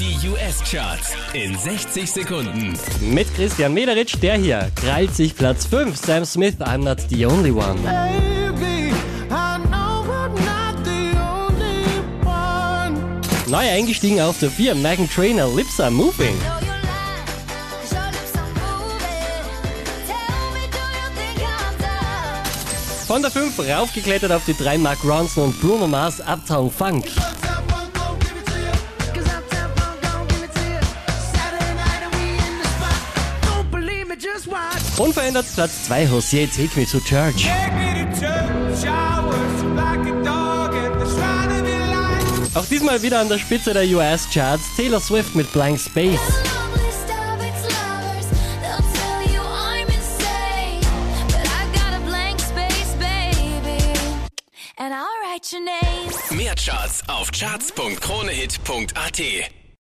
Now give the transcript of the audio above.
Die US-Charts in 60 Sekunden. Mit Christian Mederitsch, der hier krallt sich Platz 5. Sam Smith, I'm not the only one. Baby, I know I'm not the only one. Neu eingestiegen auf der 4. Megan Trainer, Lips are moving. Von der 5 raufgeklettert auf die 3 Mark Ronson und Bruno Mars, Uptown Funk. Unverändert Platz 2, Jose, Take Me to Church. Take me to church, I was like a dog at the shrine of your light. Auch diesmal wieder an der Spitze der US-Charts, Taylor Swift mit Blank Space. Mehr Charts auf charts.kronehit.at.